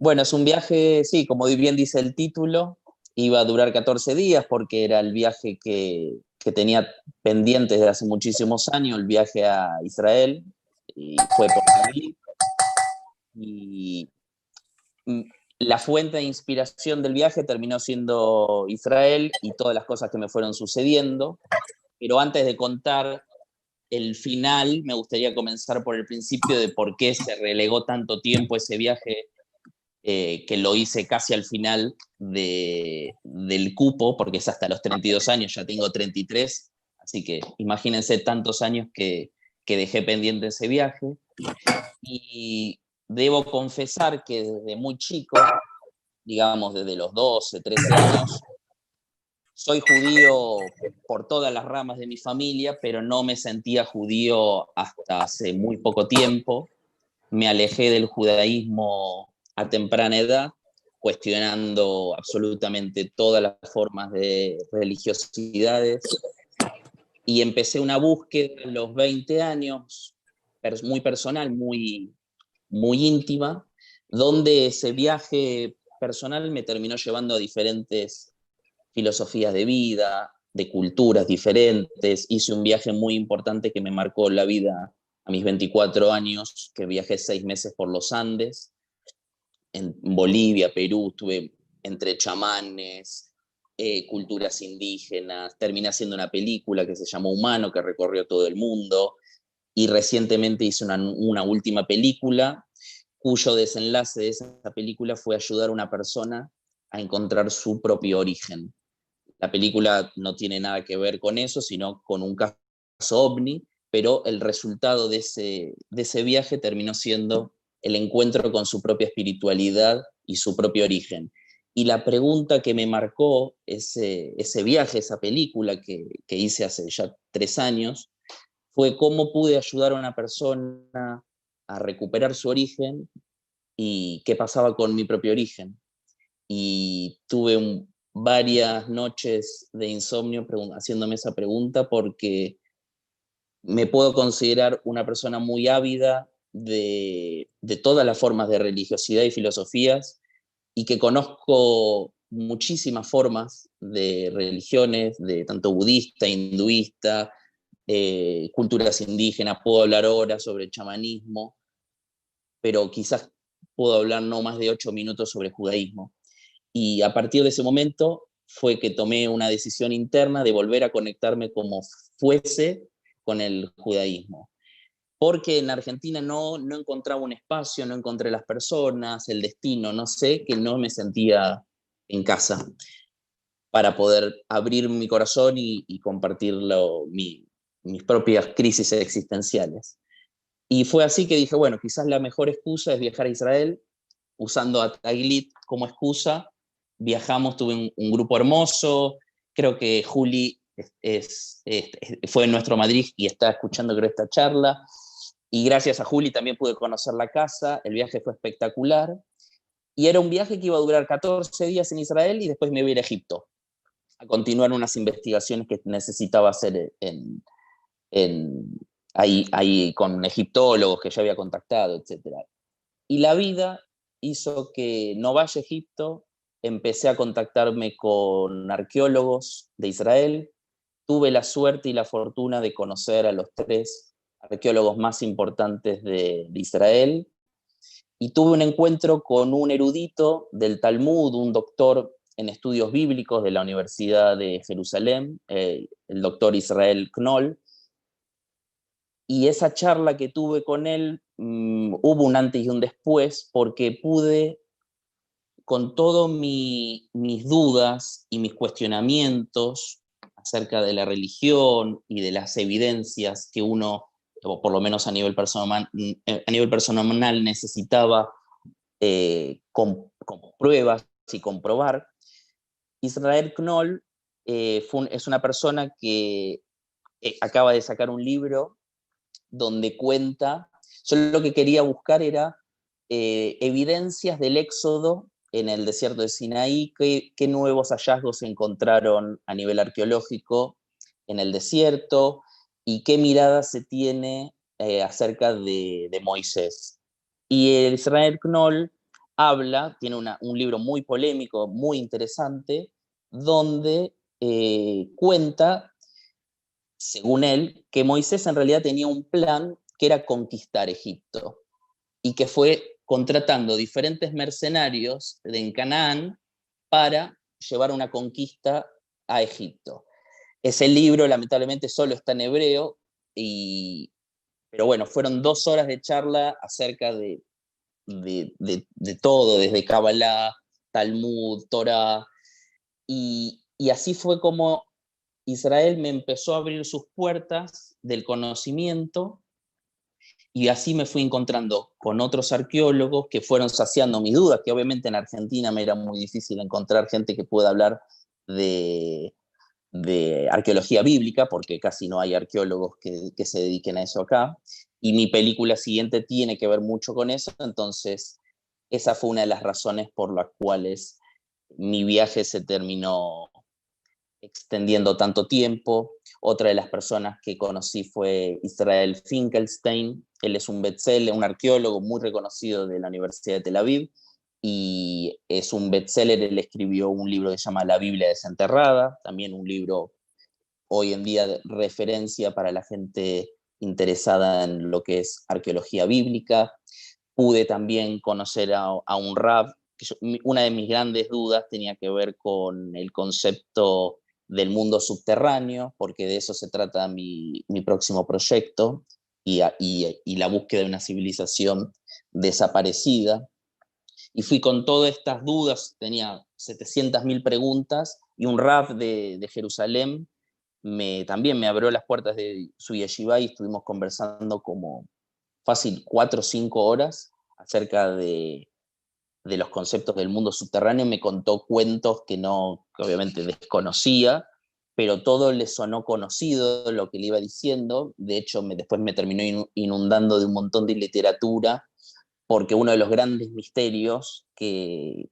Bueno, es un viaje, sí, como bien dice el título, iba a durar 14 días porque era el viaje que, que tenía pendiente desde hace muchísimos años, el viaje a Israel, y fue por mí. Y mm, la fuente de inspiración del viaje terminó siendo Israel y todas las cosas que me fueron sucediendo. Pero antes de contar el final, me gustaría comenzar por el principio de por qué se relegó tanto tiempo ese viaje eh, que lo hice casi al final de, del cupo, porque es hasta los 32 años, ya tengo 33, así que imagínense tantos años que, que dejé pendiente ese viaje. Y debo confesar que desde muy chico, digamos desde los 12, 13 años, soy judío por todas las ramas de mi familia, pero no me sentía judío hasta hace muy poco tiempo. Me alejé del judaísmo a temprana edad, cuestionando absolutamente todas las formas de religiosidades. Y empecé una búsqueda a los 20 años, muy personal, muy, muy íntima, donde ese viaje personal me terminó llevando a diferentes filosofías de vida, de culturas diferentes. Hice un viaje muy importante que me marcó la vida a mis 24 años, que viajé seis meses por los Andes, en Bolivia, Perú, estuve entre chamanes, eh, culturas indígenas, terminé haciendo una película que se llamó Humano, que recorrió todo el mundo, y recientemente hice una, una última película cuyo desenlace de esa película fue ayudar a una persona a encontrar su propio origen. La película no tiene nada que ver con eso, sino con un caso ovni, pero el resultado de ese, de ese viaje terminó siendo el encuentro con su propia espiritualidad y su propio origen. Y la pregunta que me marcó ese, ese viaje, esa película que, que hice hace ya tres años, fue cómo pude ayudar a una persona a recuperar su origen y qué pasaba con mi propio origen. Y tuve varias noches de insomnio haciéndome esa pregunta porque me puedo considerar una persona muy ávida de, todas las formas de religiosidad y filosofías y que conozco muchísimas formas de religiones, de tanto budista, hinduista, eh, culturas indígenas, puedo hablar ahora sobre chamanismo, pero quizás puedo hablar no más de ocho minutos sobre judaísmo. Y a partir de ese momento fue que tomé una decisión interna de volver a conectarme como fuese con el judaísmo porque en Argentina no, no encontraba un espacio, no encontré las personas, el destino, no sé, que no me sentía en casa para poder abrir mi corazón y, y compartir mis propias crisis existenciales. Y fue así que dije, bueno, quizás la mejor excusa es viajar a Israel, usando a Taglit como excusa. Viajamos, tuve un, grupo hermoso, creo que Juli es, fue en nuestro Madrid y está escuchando creo esta charla. Y gracias a Juli también pude conocer la casa, el viaje fue espectacular. Y era un viaje que iba a durar 14 días en Israel y después me iba a ir a Egipto a continuar unas investigaciones que necesitaba hacer en, ahí, ahí con egiptólogos que ya había contactado, etc. Y la vida hizo que no vaya a Egipto, empecé a contactarme con arqueólogos de Israel, tuve la suerte y la fortuna de conocer a los tres arqueólogos más importantes de, Israel, y tuve un encuentro con un erudito del Talmud, un doctor en estudios bíblicos de la Universidad de Jerusalén, eh, el doctor Israel Knoll, y esa charla que tuve con él, mm, hubo un antes y un después, porque pude, con todas mis dudas y mis cuestionamientos acerca de la religión y de las evidencias que uno o por lo menos a nivel personal, eh, a nivel personal necesitaba eh, con, pruebas y comprobar. Israel Knoll eh, es una persona que acaba de sacar un libro donde cuenta, yo lo que quería buscar era evidencias del éxodo en el desierto de Sinaí, qué, qué nuevos hallazgos se encontraron a nivel arqueológico en el desierto, y qué mirada se tiene eh, acerca de, Moisés. Y el Israel Knoll habla, tiene un libro muy polémico, muy interesante, donde eh, cuenta, según él, que Moisés en realidad tenía un plan que era conquistar Egipto y que fue contratando diferentes mercenarios en Canaán para llevar una conquista a Egipto. Ese libro lamentablemente solo está en hebreo, y, pero bueno, fueron dos horas de charla acerca de, de, todo, desde Kabbalah, Talmud, Torah, y, y así fue como Israel me empezó a abrir sus puertas del conocimiento y así me fui encontrando con otros arqueólogos que fueron saciando mis dudas, que obviamente en Argentina me era muy difícil encontrar gente que pueda hablar de, de arqueología bíblica, porque casi no hay arqueólogos que, que, se dediquen a eso acá. Y mi película siguiente tiene que ver mucho con eso, entonces esa fue una de las razones por las cuales mi viaje se terminó extendiendo tanto tiempo. Otra de las personas que conocí fue Israel Finkelstein. Él es un bestseller, un arqueólogo muy reconocido de la Universidad de Tel Aviv y es un bestseller. Él escribió un libro que se llama La Biblia desenterrada, también un libro hoy en día de referencia para la gente interesada en lo que es arqueología bíblica. Pude también conocer a, a un rab. una de mis grandes dudas tenía que ver con el concepto del mundo subterráneo, porque de eso se trata mi, próximo proyecto, y, y, la búsqueda de una civilización desaparecida. Y fui con todas estas dudas, tenía 700.000 preguntas, y un rap de, Jerusalén me, también me abrió las puertas de su yeshiva y estuvimos conversando como fácil cuatro o cinco horas acerca de, de los conceptos del mundo subterráneo, me contó cuentos que no, obviamente desconocía, pero todo le sonó conocido lo que le iba diciendo. De hecho, después me terminó inundando de un montón de literatura, porque uno de los grandes misterios que,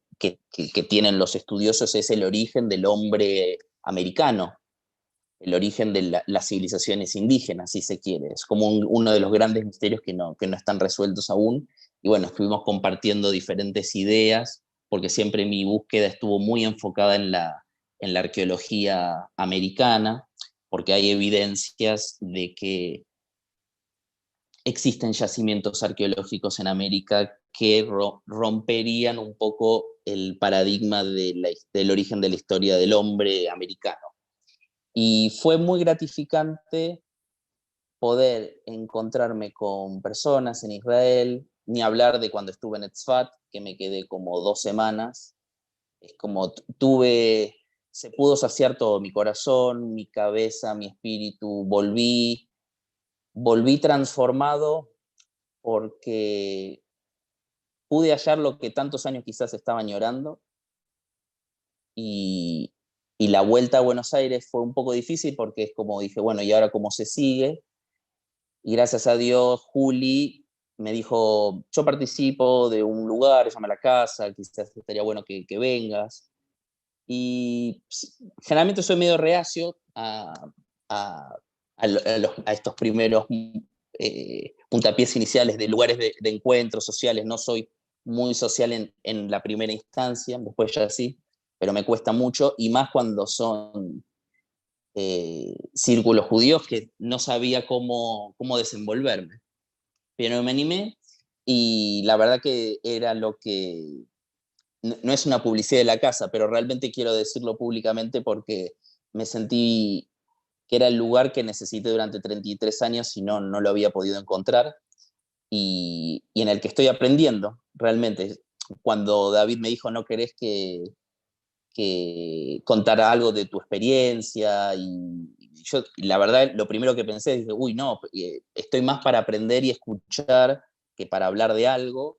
tienen los estudiosos es el origen del hombre americano, el origen de las civilizaciones indígenas, si se quiere. Es como uno de los grandes misterios que no, están resueltos aún y bueno, estuvimos compartiendo diferentes ideas, porque siempre mi búsqueda estuvo muy enfocada en la arqueología americana, porque hay evidencias de que existen yacimientos arqueológicos en América que romperían un poco el paradigma de del origen de la historia del hombre americano. Y fue muy gratificante poder encontrarme con personas en Israel, ni hablar de cuando estuve en Etzfat, que me quedé como dos semanas. Es como tuve, se pudo saciar todo, mi corazón, mi cabeza, mi espíritu, volví, volví transformado porque pude hallar lo que tantos años quizás estaba añorando y, la vuelta a Buenos Aires fue un poco difícil porque es como dije, bueno, ¿y ahora cómo se sigue? Y gracias a Dios, Juli me dijo, yo participo de un lugar, llama La Casa, quizás estaría bueno que, vengas. Y generalmente soy medio reacio a, estos primeros eh, puntapiés iniciales de lugares de, encuentros sociales. No soy muy social en, en, la primera instancia, después ya sí, pero me cuesta mucho, y más cuando son eh, círculos judíos que no sabía cómo, cómo desenvolverme pero me animé y la verdad que era lo que, no, es una publicidad de la casa, pero realmente quiero decirlo públicamente porque me sentí que era el lugar que necesité durante 33 años y no, no lo había podido encontrar y, y en el que estoy aprendiendo realmente. Cuando David me dijo, no querés que, que contara algo de tu experiencia y, yo, la verdad, lo primero que pensé es, uy, no, eh, estoy más para aprender y escuchar que para hablar de algo.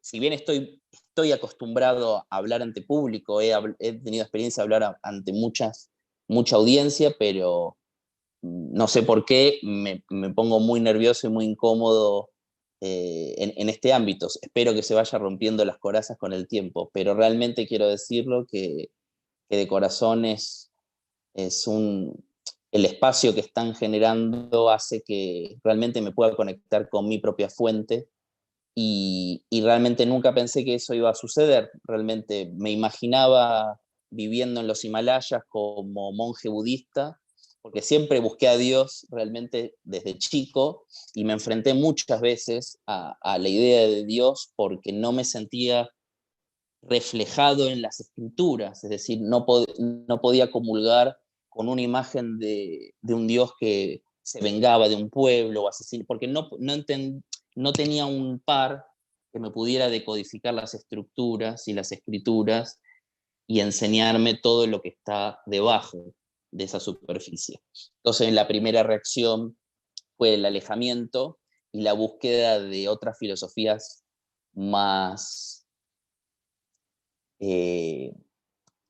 Si bien estoy, estoy acostumbrado a hablar ante público, he, tenido experiencia de hablar ante muchas, mucha audiencia, pero no sé por qué me, pongo muy nervioso y muy incómodo eh, en, este ámbito. Espero que se vaya rompiendo las corazas con el tiempo, pero realmente quiero decirlo que, que de corazón es, es un, el espacio que están generando hace que realmente me pueda conectar con mi propia fuente y, realmente nunca pensé que eso iba a suceder. Realmente me imaginaba viviendo en los Himalayas como monje budista, porque siempre busqué a Dios realmente desde chico y me enfrenté muchas veces a, la idea de Dios porque no me sentía reflejado en las escrituras, es decir, no, podía comulgar con una imagen de, un Dios que se vengaba de un pueblo o asesino, porque no, no tenía un par que me pudiera decodificar las estructuras y las escrituras y enseñarme todo lo que está debajo de esa superficie. Entonces, la primera reacción fue el alejamiento y la búsqueda de otras filosofías más eh,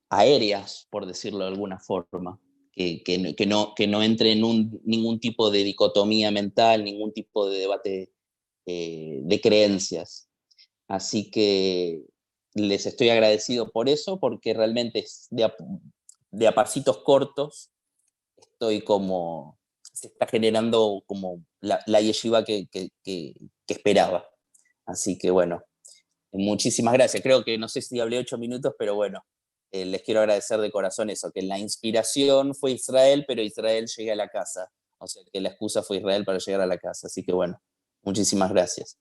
aéreas, por decirlo de alguna forma, que, que, no, que no entre en ningún tipo de dicotomía mental, ningún tipo de debate eh, de creencias. Así que les estoy agradecido por eso, porque realmente de a, de pasitos cortos estoy como, se está generando como la, la yeshiva que, esperaba. Así que bueno, muchísimas gracias. Creo que no sé si hablé ocho minutos, pero bueno, eh, les quiero agradecer de corazón eso, que la inspiración fue Israel, pero Israel llegue a la casa. O sea, que la excusa fue Israel para llegar a la casa. Así que bueno, Muchísimas gracias.